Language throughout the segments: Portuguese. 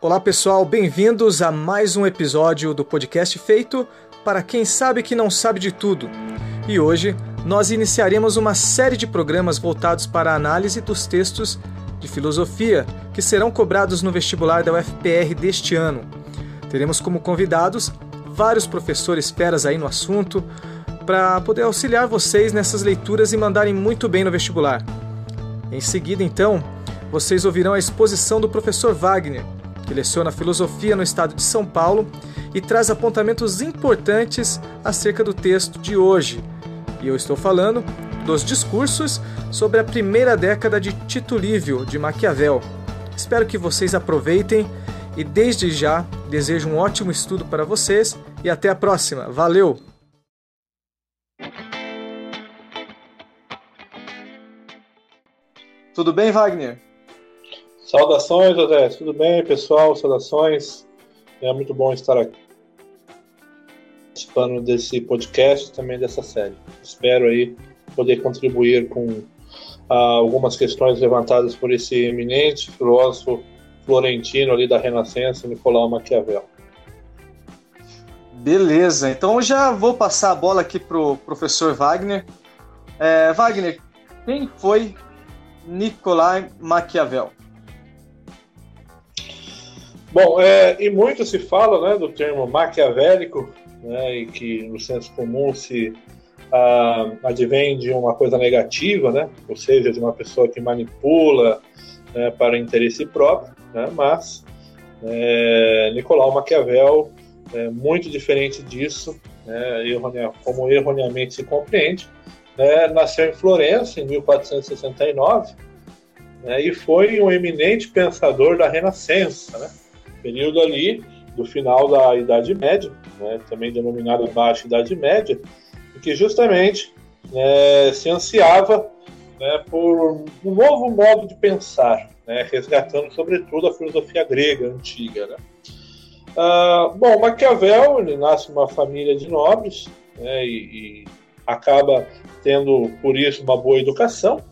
Olá pessoal, bem-vindos a mais um episódio do podcast feito para quem sabe que não sabe de tudo. E hoje nós iniciaremos uma série de programas voltados para a análise dos textos de filosofia que serão cobrados no vestibular da UFPR deste ano. Teremos como convidados vários professores feras aí no assunto para poder auxiliar vocês nessas leituras e mandarem muito bem no vestibular. Em seguida, então, vocês ouvirão a exposição do professor Wagner, que leciona filosofia no estado de São Paulo e traz apontamentos importantes acerca do texto de hoje. E eu estou falando dos discursos sobre a primeira década de Tito Livio de Maquiavel. Espero que vocês aproveitem e desde já desejo um ótimo estudo para vocês e até a próxima. Valeu! Tudo bem, Wagner? Saudações, José. Tudo bem, pessoal? Saudações. É muito bom estar aqui participando desse podcast também dessa série. Espero aí poder contribuir com ah, algumas questões levantadas por esse eminente filósofo florentino ali da Renascença, Nicolau Maquiavel. Beleza, então já vou passar a bola aqui pro professor Wagner. É, Wagner, quem foi Nicolau Maquiavel? Bom, é, e muito se fala né, do termo maquiavélico, né, e que no senso comum se ah, advém de uma coisa negativa, né, ou seja, de uma pessoa que manipula né, para interesse próprio, né, mas é, Nicolau Maquiavel é muito diferente disso, né, como erroneamente se compreende, né, nasceu em Florença em 1469 né, e foi um eminente pensador da Renascença, né, período ali do final da Idade Média, né, também denominado Baixa Idade Média, em que justamente né, se ansiava né, por um novo modo de pensar, né, resgatando sobretudo a filosofia grega antiga. Né. Ah, bom, Maquiavel ele nasce numa família de nobres né, e, e, acaba tendo por isso uma boa educação,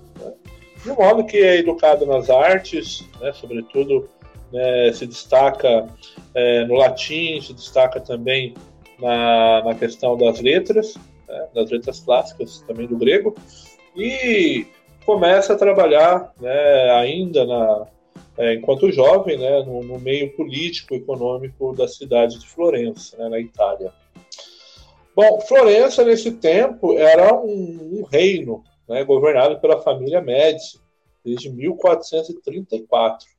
de modo que é educado nas artes, sobretudo né, se destaca é, no latim, se destaca também na, na questão das letras, né, das letras clássicas também do grego, e começa a trabalhar né, ainda na, é, enquanto jovem né, no, no, meio político econômico da cidade de Florença, né, na Itália. Bom, Florença nesse tempo era um, um reino né, governado pela família Médici desde 1434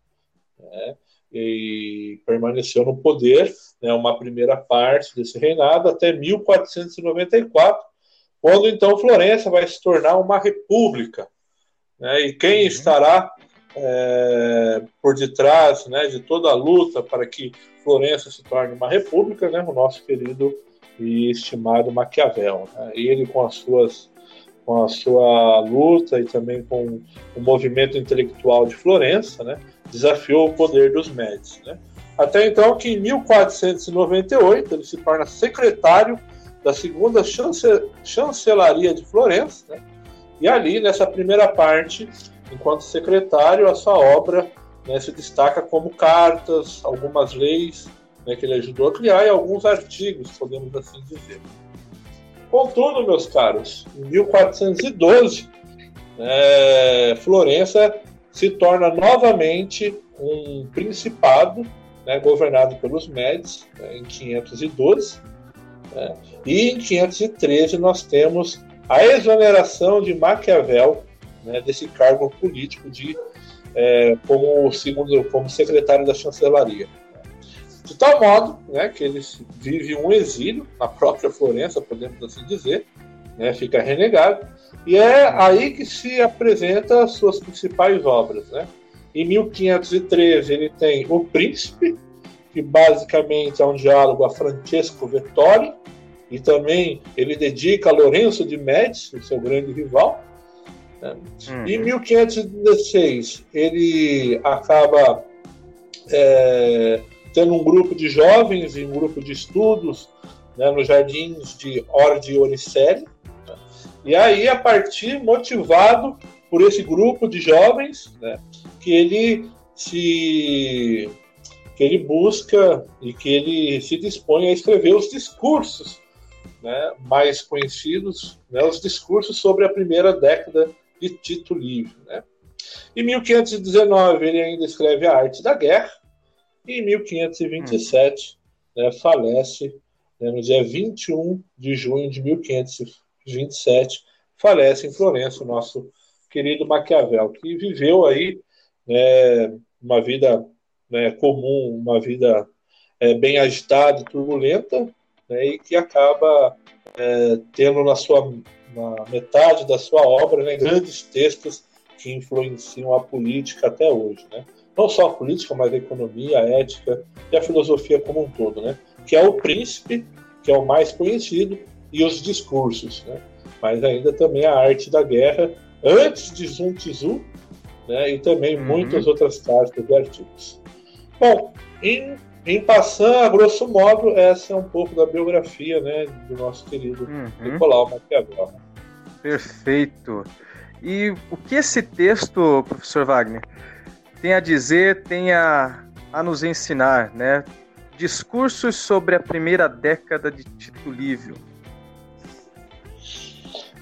né, e permaneceu no poder né, uma primeira parte desse reinado até 1494, quando então Florença vai se tornar uma república. Né, e quem uhum. estará é, por detrás né, de toda a luta para que Florença se torne uma república, né, o nosso querido e estimado Maquiavel. Né, ele com as suas com a sua luta e também com o movimento intelectual de Florença, né, desafiou o poder dos Médici. Né? Até então que em 1498 ele se torna secretário da segunda chancelaria de Florença, né? e ali nessa primeira parte, enquanto secretário, a sua obra né, se destaca como cartas, algumas leis né, que ele ajudou a criar e alguns artigos, podemos assim dizer. Contudo, meus caros, em 1412, é, Florença se torna novamente um principado né, governado pelos Médici né, em 512. Né, e em 513 nós temos a exoneração de Maquiavel né, desse cargo político de é, como segundo como secretário da chancelaria. De tal modo né, que ele vive um exílio na própria Florença, podemos assim dizer, né, fica renegado, e é aí que se apresenta as suas principais obras. Né? Em 1513 ele tem O Príncipe, que basicamente é um diálogo a Francesco Vettori, e também ele dedica a Lourenço de Médici, seu grande rival. Né? Uhum. Em 1516 ele acaba é, tendo um grupo de jovens e um grupo de estudos né, nos jardins de Orde Oricelli. E aí, a partir, motivado por esse grupo de jovens, né, que ele se que ele busca e que ele se dispõe a escrever os discursos né, mais conhecidos, né, os discursos sobre a primeira década de Tito Livre. Né. Em 1519 ele ainda escreve A Arte da Guerra e em 1527 hum. né, falece né, no dia 21 de junho de 1527 falece em Florença o nosso querido Maquiavel que viveu aí né, uma vida né, comum, uma vida é, bem agitada e turbulenta, né, e que acaba é, tendo na sua na metade da sua obra né, grandes textos que influenciam a política até hoje, né? Não só a política, mas a economia, a ética e a filosofia como um todo, né? Que é o Príncipe, que é o mais conhecido, e os discursos, né? Mas ainda também a arte da guerra antes de Sun Tzu, né? E também uhum. muitas outras cartas e artigos. Bom, em, em passando, a grosso modo, essa é um pouco da biografia né, do nosso querido uhum. Nicolau Maquiavel. Perfeito. E o que esse texto, professor Wagner, tem a dizer, tem a, a nos ensinar, né? Discursos sobre a primeira década de Tito Livio.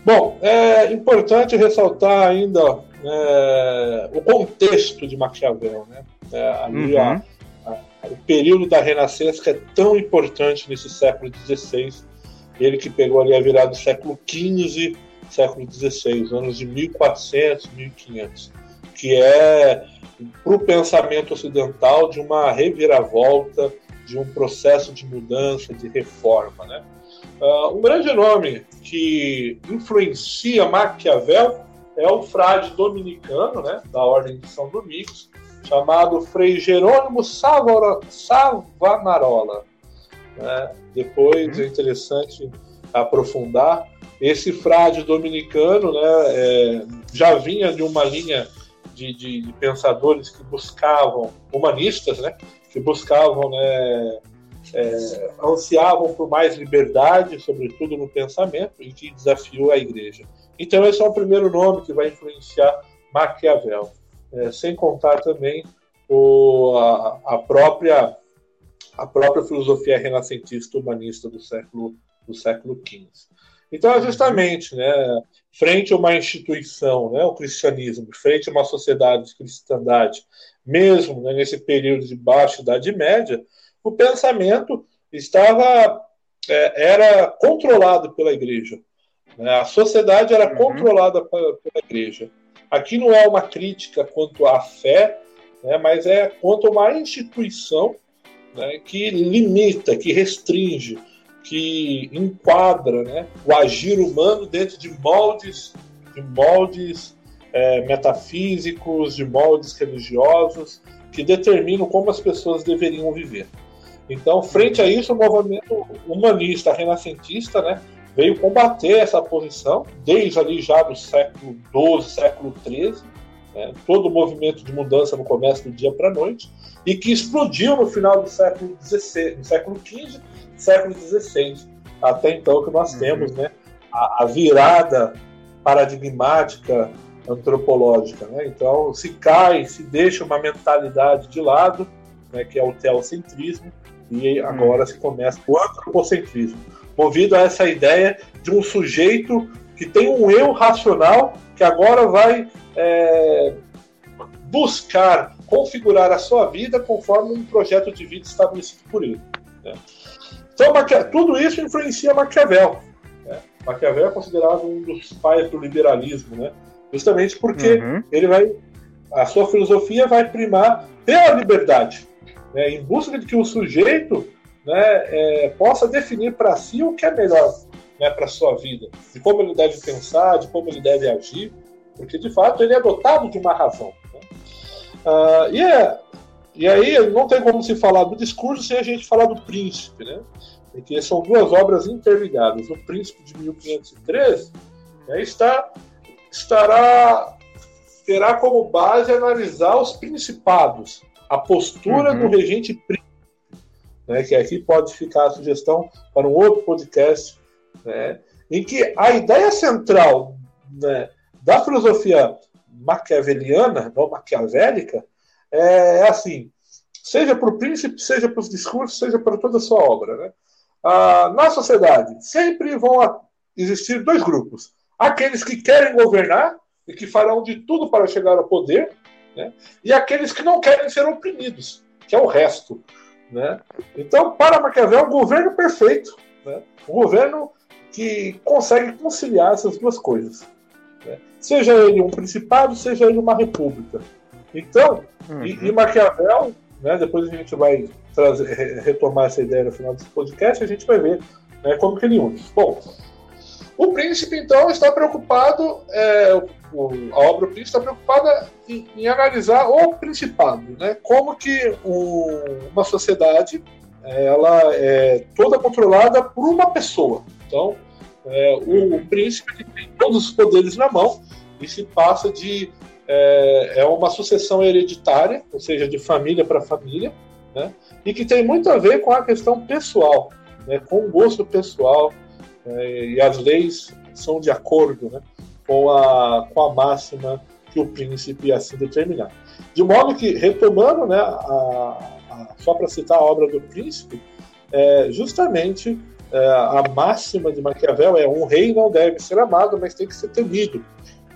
Bom, é importante ressaltar ainda é, o contexto de Maquiavel, né? É, ali uhum. a, a, o período da Renascença que é tão importante nesse século XVI, ele que pegou ali a virada do século XV, século XVI, anos de 1400, 1500, que é para o pensamento ocidental de uma reviravolta, de um processo de mudança, de reforma, né? Uh, um grande nome que influencia Maquiavel é o frade dominicano, né, da Ordem de São Domingos, chamado Frei Jerônimo Savanarola. Né? Depois é interessante aprofundar. Esse frade dominicano né, é, já vinha de uma linha de, de, de, pensadores que buscavam, humanistas, né, que buscavam, né, é, ansiavam por mais liberdade, sobretudo no pensamento, e que desafiou a igreja. Então, esse é o primeiro nome que vai influenciar Maquiavel é, sem contar também o, a, a, própria a própria filosofia renascentista humanista do século do século XV. Então, é justamente, né, frente a uma instituição, né, o cristianismo, frente a uma sociedade de cristandade, mesmo né, nesse período de baixa Idade Média, o pensamento estava é, era controlado pela Igreja. Né, a sociedade era uhum. controlada pela, pela Igreja. Aqui não é uma crítica quanto à fé, né, mas é quanto a uma instituição né, que limita, que restringe, que enquadra né, o agir humano dentro de moldes, de moldes é, metafísicos, de moldes religiosos, que determinam como as pessoas deveriam viver. Então, frente a isso, o movimento humanista renascentista né, veio combater essa posição desde ali já do século XII, século XIII, né, todo o movimento de mudança no comércio do dia para a noite, e que explodiu no final do século XVI, século XV, século XVI, até então que nós uhum. temos né, a, a, virada paradigmática antropológica. Né? Então, se cai, se deixa uma mentalidade de lado, né, que é o teocentrismo, e agora uhum. se começa o antropocentrismo movido a essa ideia de um sujeito que tem um eu racional que agora vai é, buscar configurar a sua vida conforme um projeto de vida estabelecido por ele. Né? Então, tudo isso influencia Maquiavel. Né? Maquiavel é considerado um dos pais do liberalismo, né? justamente porque uhum. ele vai, a sua filosofia vai primar pela liberdade, né? em busca de que o sujeito né, é, possa definir para si o que é melhor né, para sua vida, de como ele deve pensar, de como ele deve agir, porque de fato ele é dotado de uma razão. Né? Ah, e, é, e aí não tem como se falar do discurso sem a gente falar do príncipe, né? porque são duas obras interligadas. O Príncipe de 1513 né, está, estará terá como base analisar os principados, a postura uhum. do regente príncipe né, que aqui pode ficar a sugestão para um outro podcast, né, em que a ideia central né, da filosofia maquiaveliana, não maquiavélica, é, é assim: seja para o príncipe, seja para os discursos, seja para toda a sua obra. Né? Ah, na sociedade, sempre vão existir dois grupos: aqueles que querem governar e que farão de tudo para chegar ao poder, né? e aqueles que não querem ser oprimidos, que é o resto. Né? Então, para Maquiavel, o governo perfeito, né? o governo que consegue conciliar essas duas coisas. Né? Seja ele um principado, seja ele uma república. Então, uhum. e, e, Maquiavel, né, depois a gente vai trazer, retomar essa ideia no final desse podcast, a gente vai ver né, como que ele une. Bom, o príncipe, então, está preocupado, é, o, a obra O Príncipe está preocupada em, em, analisar o principado, né? Como que o, uma sociedade ela é toda controlada por uma pessoa. Então, é, o, o, príncipe tem todos os poderes na mão e se passa de é, é uma sucessão hereditária, ou seja, de família para família, né? E que tem muito a ver com a questão pessoal, né? Com o gosto pessoal é, e as leis são de acordo, né? Com a com a máxima que o príncipe assim determinar. De modo que retomando, né? A, a, só para citar a obra do príncipe, é, justamente é, a máxima de Maquiavel é um rei não deve ser amado, mas tem que ser temido,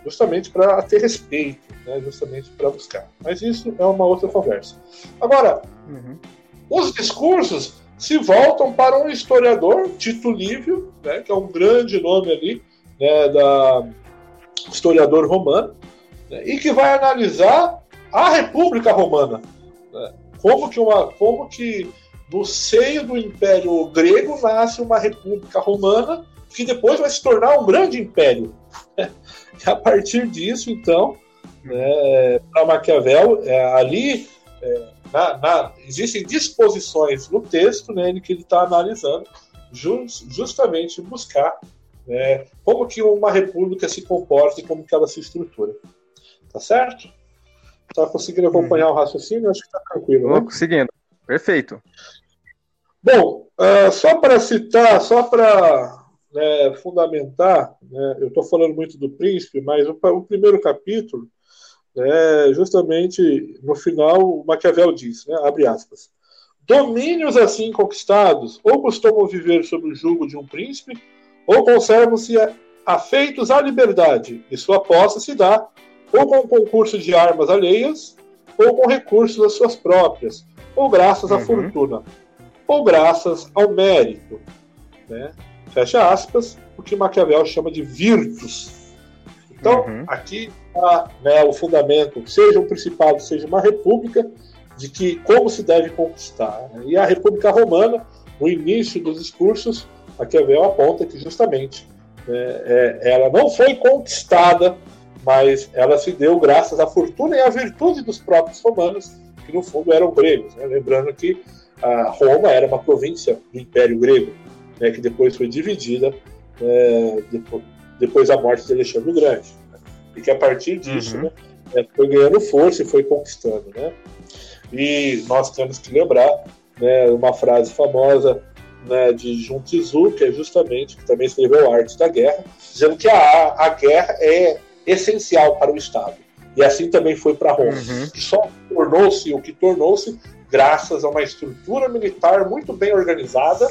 justamente para ter respeito, né, justamente para buscar. Mas isso é uma outra conversa. Agora, uhum. os discursos se voltam para um historiador, Tito Livio, né, que é um grande nome ali, né, da historiador romano, né, e que vai analisar a República Romana, né, como que uma, como que no seio do Império Grego nasce uma República Romana que depois vai se tornar um grande império. E a partir disso, então, né, para Maquiavel, é, ali é, na, na, existem disposições no texto né, que ele está analisando just, justamente buscar né, como que uma república se comporta e como que ela se estrutura. Tá certo? Tá conseguindo acompanhar uhum. o raciocínio? Acho que está tranquilo, né? Conseguindo. Perfeito. Bom, uh, só para citar, só para né, fundamentar, né, eu estou falando muito do príncipe, mas o, o primeiro capítulo, né, justamente no final, o Maquiavel diz, né, abre aspas, domínios assim conquistados ou costumam viver sob o jugo de um príncipe, ou conservam-se afeitos à liberdade, e sua posse se dá ou com concurso de armas alheias, ou com recursos das suas próprias, ou graças à uhum. fortuna ou graças ao mérito. Né? Fecha aspas, o que Maquiavel chama de virtus. Então, uhum. aqui está né, o fundamento, seja um principado, seja uma república, de que como se deve conquistar. Né? E a República Romana, no início dos discursos, Maquiavel aponta que justamente né, é, ela não foi conquistada, mas ela se deu graças à fortuna e à virtude dos próprios romanos, que no fundo eram gregos. Né? Lembrando que Roma era uma província do Império Grego, né, que depois foi dividida é, depois, depois, da morte de Alexandre o Grande. Né, e que a partir disso uhum. né, é, foi ganhando força e foi conquistando. Né? E nós temos que lembrar né, uma frase famosa né, de Jun Tzu, que é justamente, que também escreveu Arte da Guerra, dizendo que a, a guerra é essencial para o Estado. E assim também foi para Roma, uhum. que só tornou-se o que tornou-se graças a uma estrutura militar muito bem organizada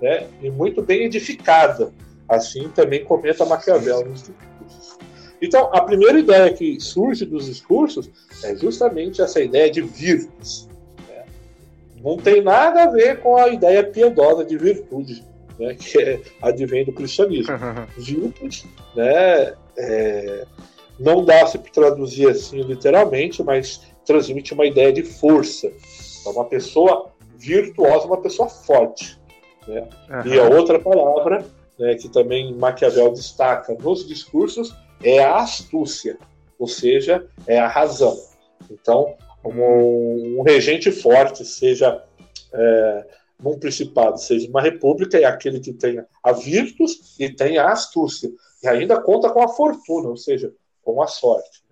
né, e muito bem edificada. Assim também comenta Maquiavel nos discursos. Então, a primeira ideia que surge dos discursos é justamente essa ideia de virtudes. Né? Não tem nada a ver com a ideia piedosa de virtude, né, que é, advém do cristianismo. Virtudes, né, é, não dá se traduzir assim literalmente, mas transmite uma ideia de força, é uma pessoa virtuosa, uma pessoa forte. Né? E a outra palavra, né, que também Maquiavel destaca nos discursos, é a astúcia, ou seja, é a razão. Então, um, um regente forte, seja é, num principado, seja uma república, é aquele que tem a virtus e tem a astúcia. E ainda conta com a fortuna, ou seja, com a sorte.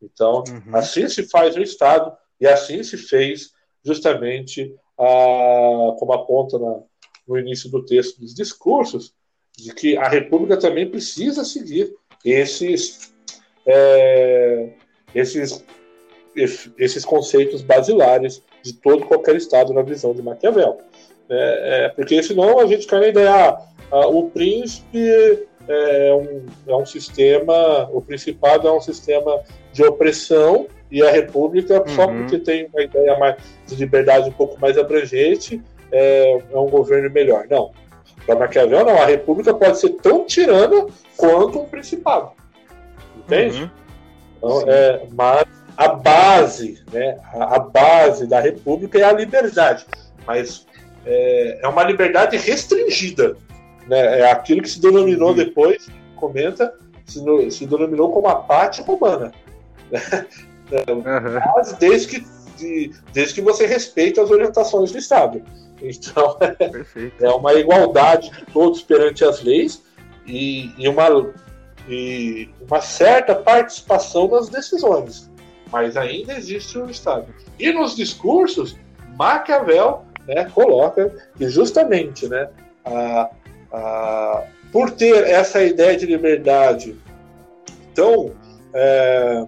Então, uhum. assim se faz o Estado e assim se fez justamente, a, como aponta na, no início do texto dos discursos, de que a República também precisa seguir esses, é, esses, esses conceitos basilares de todo qualquer Estado na visão de Maquiavel. É, é, porque senão a gente cai na ideia, ah, ah, o príncipe é um, é um sistema, o principado é um sistema de opressão e a república, uhum. só porque tem uma ideia mais de liberdade um pouco mais abrangente, é, é um governo melhor. Não. Para Maquiavel, não. A república pode ser tão tirana quanto um principado. Entende? Uhum. Então, é, mas a base, né, a, a, base da república é a liberdade. Mas é, é uma liberdade restringida. Né? É aquilo que se denominou uhum. depois, comenta, se, no, se denominou como a pátria romana. Uhum. Mas desde que, de, desde que você respeite as orientações do Estado. Então, é uma igualdade de todos perante as leis e, e, uma, e uma certa participação nas decisões. Mas ainda existe um Estado. E nos discursos, Maquiavel né, coloca que justamente né, a, a, por ter essa ideia de liberdade tão, é,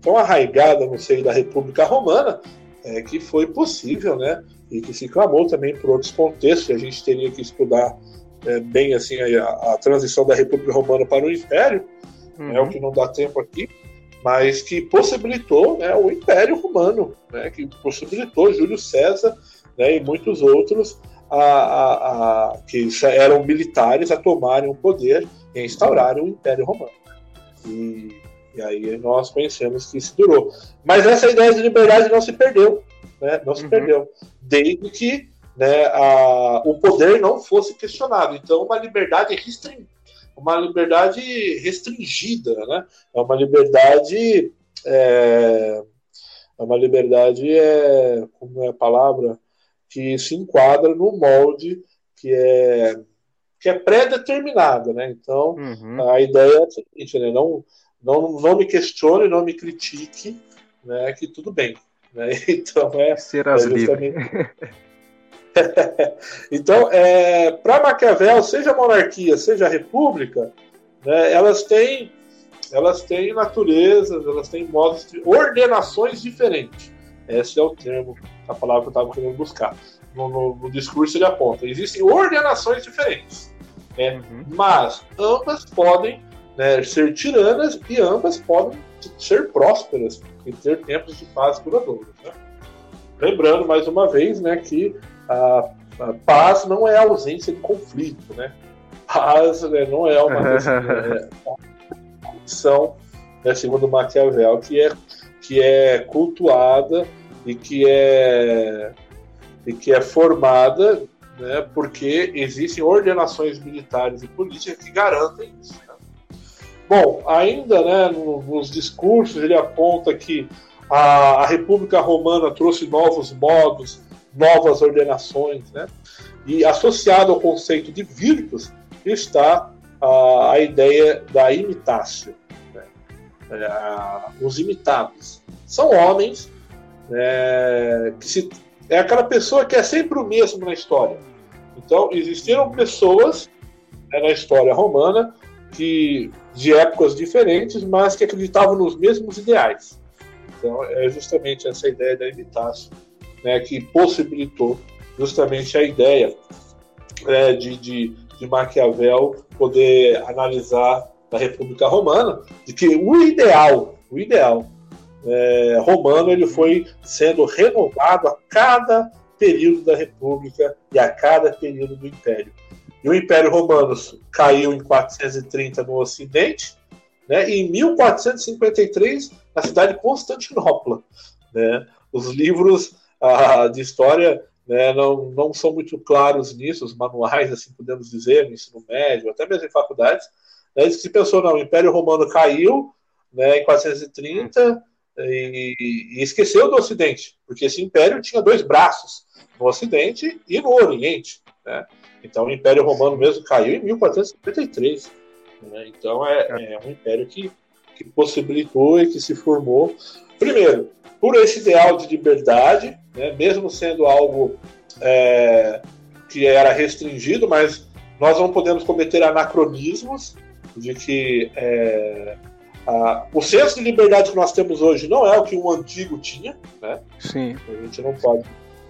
tão arraigada no seio da República Romana, é, que foi possível né, e que se clamou também por outros contextos, a gente teria que estudar é, bem assim a, a, transição da República Romana para o Império, uhum. é o que não dá tempo aqui, mas que possibilitou né, o Império Romano, né, que possibilitou Júlio César né, e muitos outros a, a, a, que eram militares a tomarem o poder e instaurarem o Império Romano. E, e aí nós conhecemos que isso durou. Mas essa ideia de liberdade não se perdeu né, não se uhum. perdeu, desde que né, a, o poder não fosse questionado. Então, uma liberdade restringida, uma liberdade restringida, né? É uma liberdade, é, é uma liberdade é como é a palavra que se enquadra no molde que é que é pré-determinada, né? Então, uhum. a ideia é a seguinte, né? Não, não, não me questione, não me critique, né? Que tudo bem. Né? Então é. Serás é livre. então, é, para Maquiavel, seja monarquia, seja república, né, elas têm elas têm naturezas, elas têm modos de ordenações diferentes. Esse é o termo, a palavra que eu estava querendo buscar. No, no, no, discurso ele aponta. Existem ordenações diferentes, né? Uhum. mas ambas podem né, ser tiranas e ambas podem ser prósperas e ter tempos de paz duradouros. Né? Lembrando mais uma vez né, que a, a, paz não é a ausência de conflito, né? Paz né, não é uma condição, é, né, segundo Maquiavel, que é, que é cultuada e que é, e que é formada né, porque existem ordenações militares e políticas que garantem isso. Bom, ainda né, nos discursos ele aponta que a, a, República Romana trouxe novos modos, novas ordenações, né? e associado ao conceito de virtus está a, a ideia da imitácio. Né? É, os imitados são homens é, que se, é aquela pessoa que é sempre o mesmo na história. Então, existiram pessoas né, na história romana que de épocas diferentes, mas que acreditavam nos mesmos ideais. Então, é justamente essa ideia da imitácio né, que possibilitou justamente a ideia é, de, de, de Maquiavel poder analisar a República Romana, de que o ideal, o ideal é, romano, ele foi sendo renovado a cada período da República e a cada período do Império. E o Império Romano caiu em 430 no Ocidente, né, e em 1453 na cidade de Constantinopla. Né? Os livros ah, de história né, não, não são muito claros nisso, os manuais, assim podemos dizer, no ensino médio, até mesmo em faculdades. Né, se pensou, não, o Império Romano caiu né, em 430 e, e esqueceu do Ocidente, porque esse império tinha dois braços, no Ocidente e no Oriente. Né? Então o Império Romano mesmo caiu em 1453. Né? Então é, é, um império que, que possibilitou e que se formou, primeiro, por esse ideal de liberdade, né? mesmo sendo algo é, que era restringido, mas nós não podemos cometer anacronismos de que é, a, o senso de liberdade que nós temos hoje não é o que o antigo tinha, né? Sim. A gente não pode,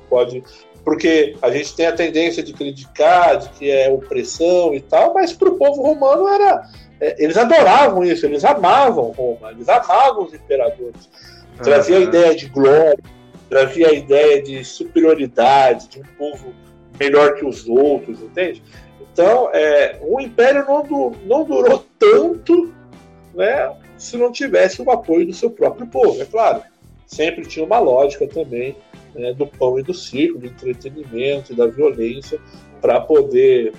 pode porque a gente tem a tendência de criticar, de que é opressão e tal, mas para o povo romano era. É, eles adoravam isso, eles amavam Roma, eles amavam os imperadores. Trazia uhum. a ideia de glória, trazia a ideia de superioridade, de um povo melhor que os outros, entende? Então, é, o império não, du não durou tanto né, se não tivesse o apoio do seu próprio povo, é claro. Sempre tinha uma lógica também né, do pão e do circo, do entretenimento e da violência para poder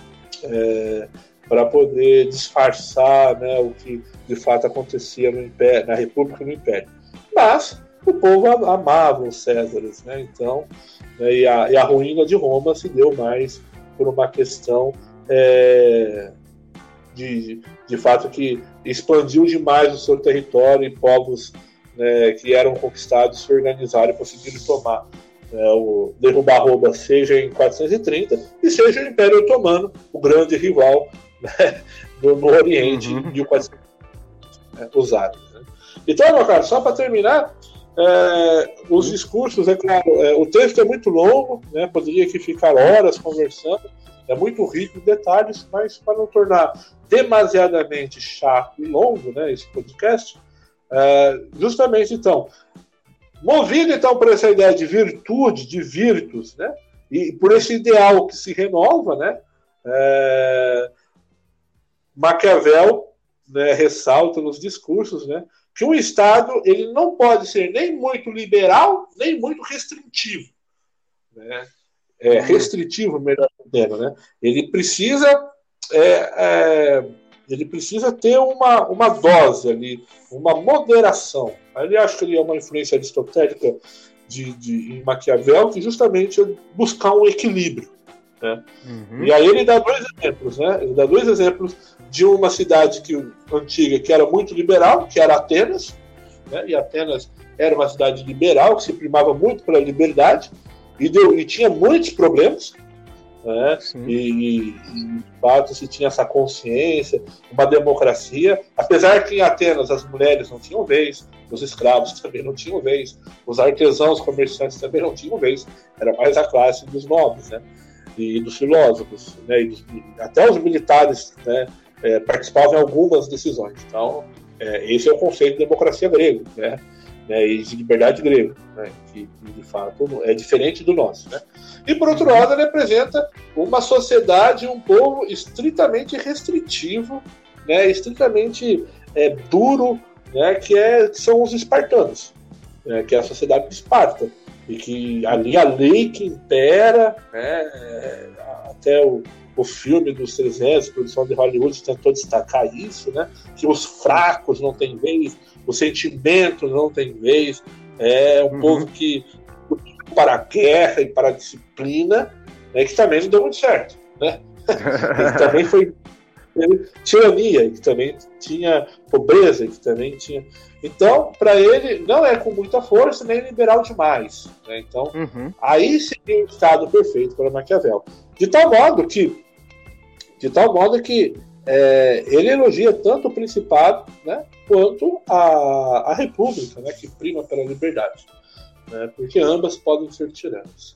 é, para poder disfarçar né, o que de fato acontecia no império, na República e no Império. Mas o povo amava os Césares, né? Então, né, e, a, e, a, ruína de Roma se deu mais por uma questão é, de, de fato que expandiu demais o seu território e povos né, que eram conquistados se organizaram e conseguiram tomar né, o derrubar Roma, seja em 430 e seja o Império Otomano, o grande rival né, no, no, Oriente uhum. em 1430, né, árabes. Né. Então, meu caro, só para terminar, é, os discursos, é claro, é, o texto é muito longo, né, poderia aqui ficar horas conversando, é muito rico em detalhes, mas para não tornar demasiadamente chato e longo né, esse podcast, é, justamente então, movido então por essa ideia de virtude, de virtus, né, e por esse ideal que se renova, né, é, Maquiavel né, ressalta nos discursos né, que um Estado ele não pode ser nem muito liberal, nem muito restritivo. Né? É, restritivo, melhor dizendo, né? Ele precisa é, é, ele precisa ter uma, uma dose ali, uma moderação. Ali acho que ele é uma influência aristotélica de, de, em Maquiavel, que justamente é buscar um equilíbrio. Né? Uhum. E aí ele dá dois exemplos, né? Ele dá dois exemplos de uma cidade que, antiga que era muito liberal, que era Atenas, né? e Atenas era uma cidade liberal, que se primava muito pela liberdade, e, deu, e tinha muitos problemas, né? E, e, de fato se tinha essa consciência, uma democracia, apesar que em Atenas as mulheres não tinham vez, os escravos também não tinham vez, os artesãos, comerciantes também não tinham vez, era mais a classe dos nobres, né? E dos filósofos, né? E, dos, até os militares, né? É, participavam em algumas decisões. Então, é, esse é o conceito de democracia grego, né? Né, e de liberdade grego, né, que, de fato é diferente do nosso. Né? E por outro lado, ele apresenta uma sociedade, um povo estritamente restritivo, né, estritamente é, duro, né, que, é, que são os espartanos, né, que é a sociedade de Esparta. E que ali a lei que impera, né, é, até o, o filme dos 300, produção de Hollywood, tentou destacar isso, né, que os fracos não têm vez, o sentimento não tem vez, é um uhum. povo que para a guerra e para a disciplina, né, que também não deu muito certo, né? também foi tirania, que também tinha pobreza, que também tinha. Então, para ele, não é com muita força nem liberal demais. Né? Então, uhum. aí seria o estado perfeito para Maquiavel. De tal modo que, de tal modo que é, ele elogia tanto o Principado né, quanto a, a República, né, que prima pela liberdade, né, porque ambas podem ser tiranas.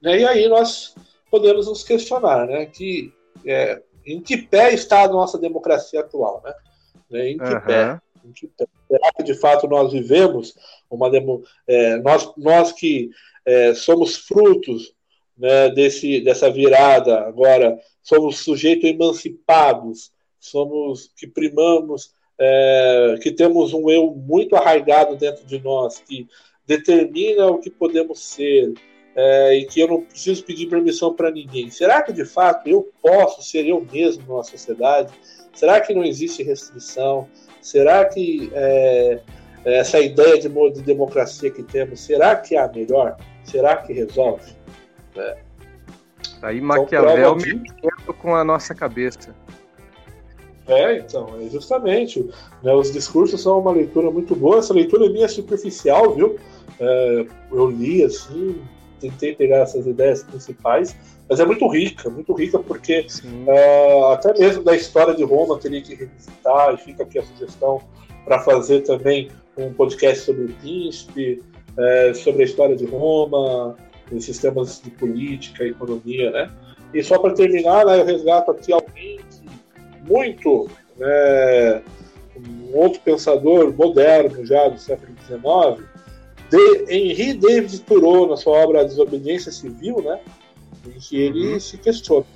Né, e aí nós podemos nos questionar né, que, é, em que pé está a nossa democracia atual? Né? né em, que uhum. pé? em que pé? Será que de fato nós vivemos uma demo, é, nós, nós que é, somos frutos né, desse, dessa virada agora somos sujeitos emancipados, somos que primamos, é, que temos um eu muito arraigado dentro de nós, que determina o que podemos ser, é, e que eu não preciso pedir permissão para ninguém. Será que de fato eu posso ser eu mesmo numa sociedade? Será que não existe restrição? Será que é, essa ideia de, de democracia que temos, será que é a melhor? Será que resolve? É. Aí Maquiavel então, me com a nossa cabeça. É, então, é justamente. Né, os discursos são uma leitura muito boa. Essa leitura é minha superficial, viu? É, eu li assim, tentei pegar essas ideias principais, mas é muito rica, muito rica, porque é, até mesmo da história de Roma teria que revisitar, e fica aqui a sugestão para fazer também um podcast sobre o príncipe, é, sobre a história de Roma, os sistemas de política, economia, né? E só para terminar, né, eu resgato aqui alguém que muito, né, um outro pensador moderno já do século XIX, de Henri David Thoreau, na sua obra Desobediência Civil, né, em que ele uhum. se questiona.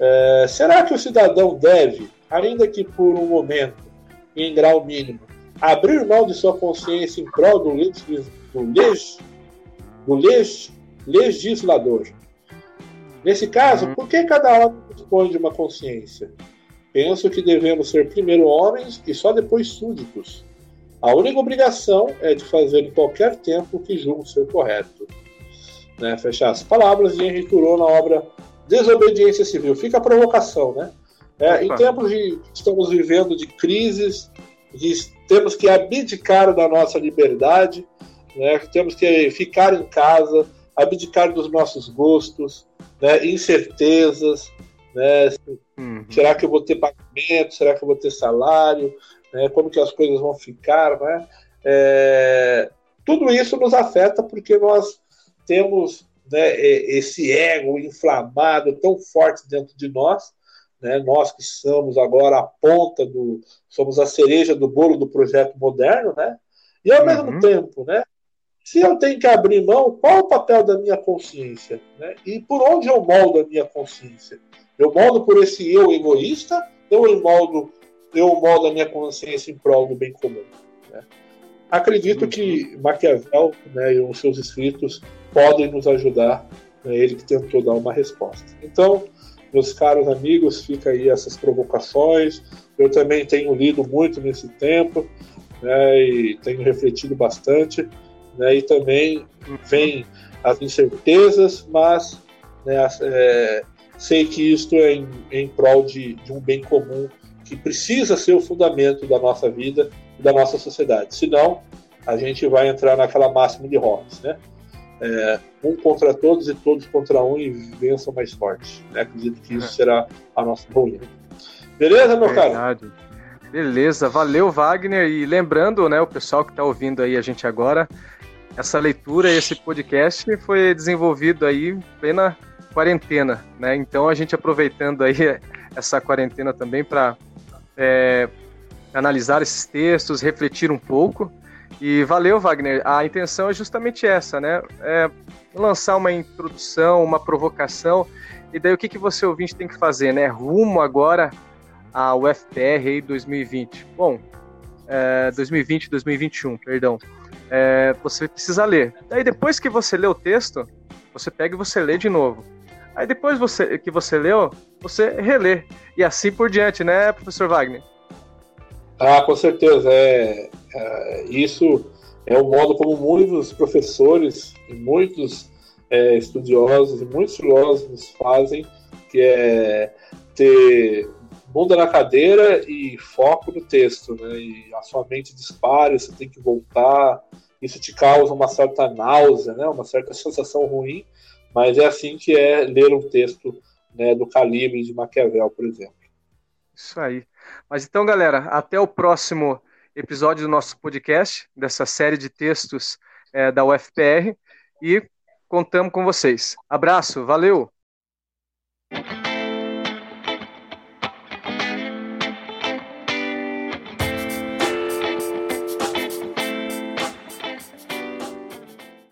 É, será que o cidadão deve, ainda que por um momento, em grau mínimo, abrir mão de sua consciência em prol do, leg, do, leg, do legislador? Nesse caso, uhum. por que cada homem dispõe de uma consciência? Penso que devemos ser primeiro homens e só depois súditos. A única obrigação é de fazer em qualquer tempo o que julgo ser correto. Né? Fechar as palavras de Henri Thoreau na obra Desobediência Civil. Fica a provocação, né? É, em tempos de estamos vivendo de crises, de, temos que abdicar da nossa liberdade, né? temos que ficar em casa, abdicar dos nossos gostos, né? incertezas, né? Uhum. Será que eu vou ter pagamento? Será que eu vou ter salário? Né? Como que as coisas vão ficar? Né? É... Tudo isso nos afeta porque nós temos né, esse ego inflamado tão forte dentro de nós, né? nós que somos agora a ponta do, somos a cereja do bolo do projeto moderno, né? E ao uhum. mesmo tempo, né? Se eu tenho que abrir mão, qual o papel da minha consciência? Né? E por onde eu moldo a minha consciência? Eu moldo por esse eu egoísta ou eu moldo, eu moldo a minha consciência em prol do bem comum? Né? Acredito que Maquiavel né, e os seus escritos podem nos ajudar, né, ele que tentou dar uma resposta. Então, meus caros amigos, fica aí essas provocações. Eu também tenho lido muito nesse tempo né, e tenho refletido bastante. Né, e também vem as incertezas, mas né, é, sei que isto é em, em prol de, de, um bem comum que precisa ser o fundamento da nossa vida e da nossa sociedade. Senão, a gente vai entrar naquela máxima de Hobbes, né? É, um contra todos e todos contra um e vençam mais forte. Né? Acredito que isso será a nossa ruína. Beleza, meu Verdade. cara? Beleza, valeu, Wagner. E lembrando, né, o pessoal que está ouvindo aí a gente agora, essa leitura, esse podcast foi desenvolvido aí plena quarentena, né? Então a gente aproveitando aí essa quarentena também para é, analisar esses textos, refletir um pouco. E valeu, Wagner. A intenção é justamente essa, né? É lançar uma introdução, uma provocação. E daí o que, que você ouvinte tem que fazer, né? Rumo agora ao FPR aí 2020. Bom, é, 2020, 2021, perdão. É, você precisa ler. Daí depois que você lê o texto, você pega e você lê de novo. Aí depois você, que você leu, você relê. E assim por diante, né, professor Wagner? Ah, com certeza. É, é isso é o modo como muitos professores e muitos é, estudiosos e muitos filósofos fazem, que é ter bunda na cadeira e foco no texto, né? E a sua mente dispara, você tem que voltar. Isso te causa uma certa náusea, né? Uma certa sensação ruim mas é assim que é ler um texto né, do calibre de Maquiavel, por exemplo. Isso aí. Mas então, galera, até o próximo episódio do nosso podcast, dessa série de textos é, da UFPR, e contamos com vocês. Abraço, valeu!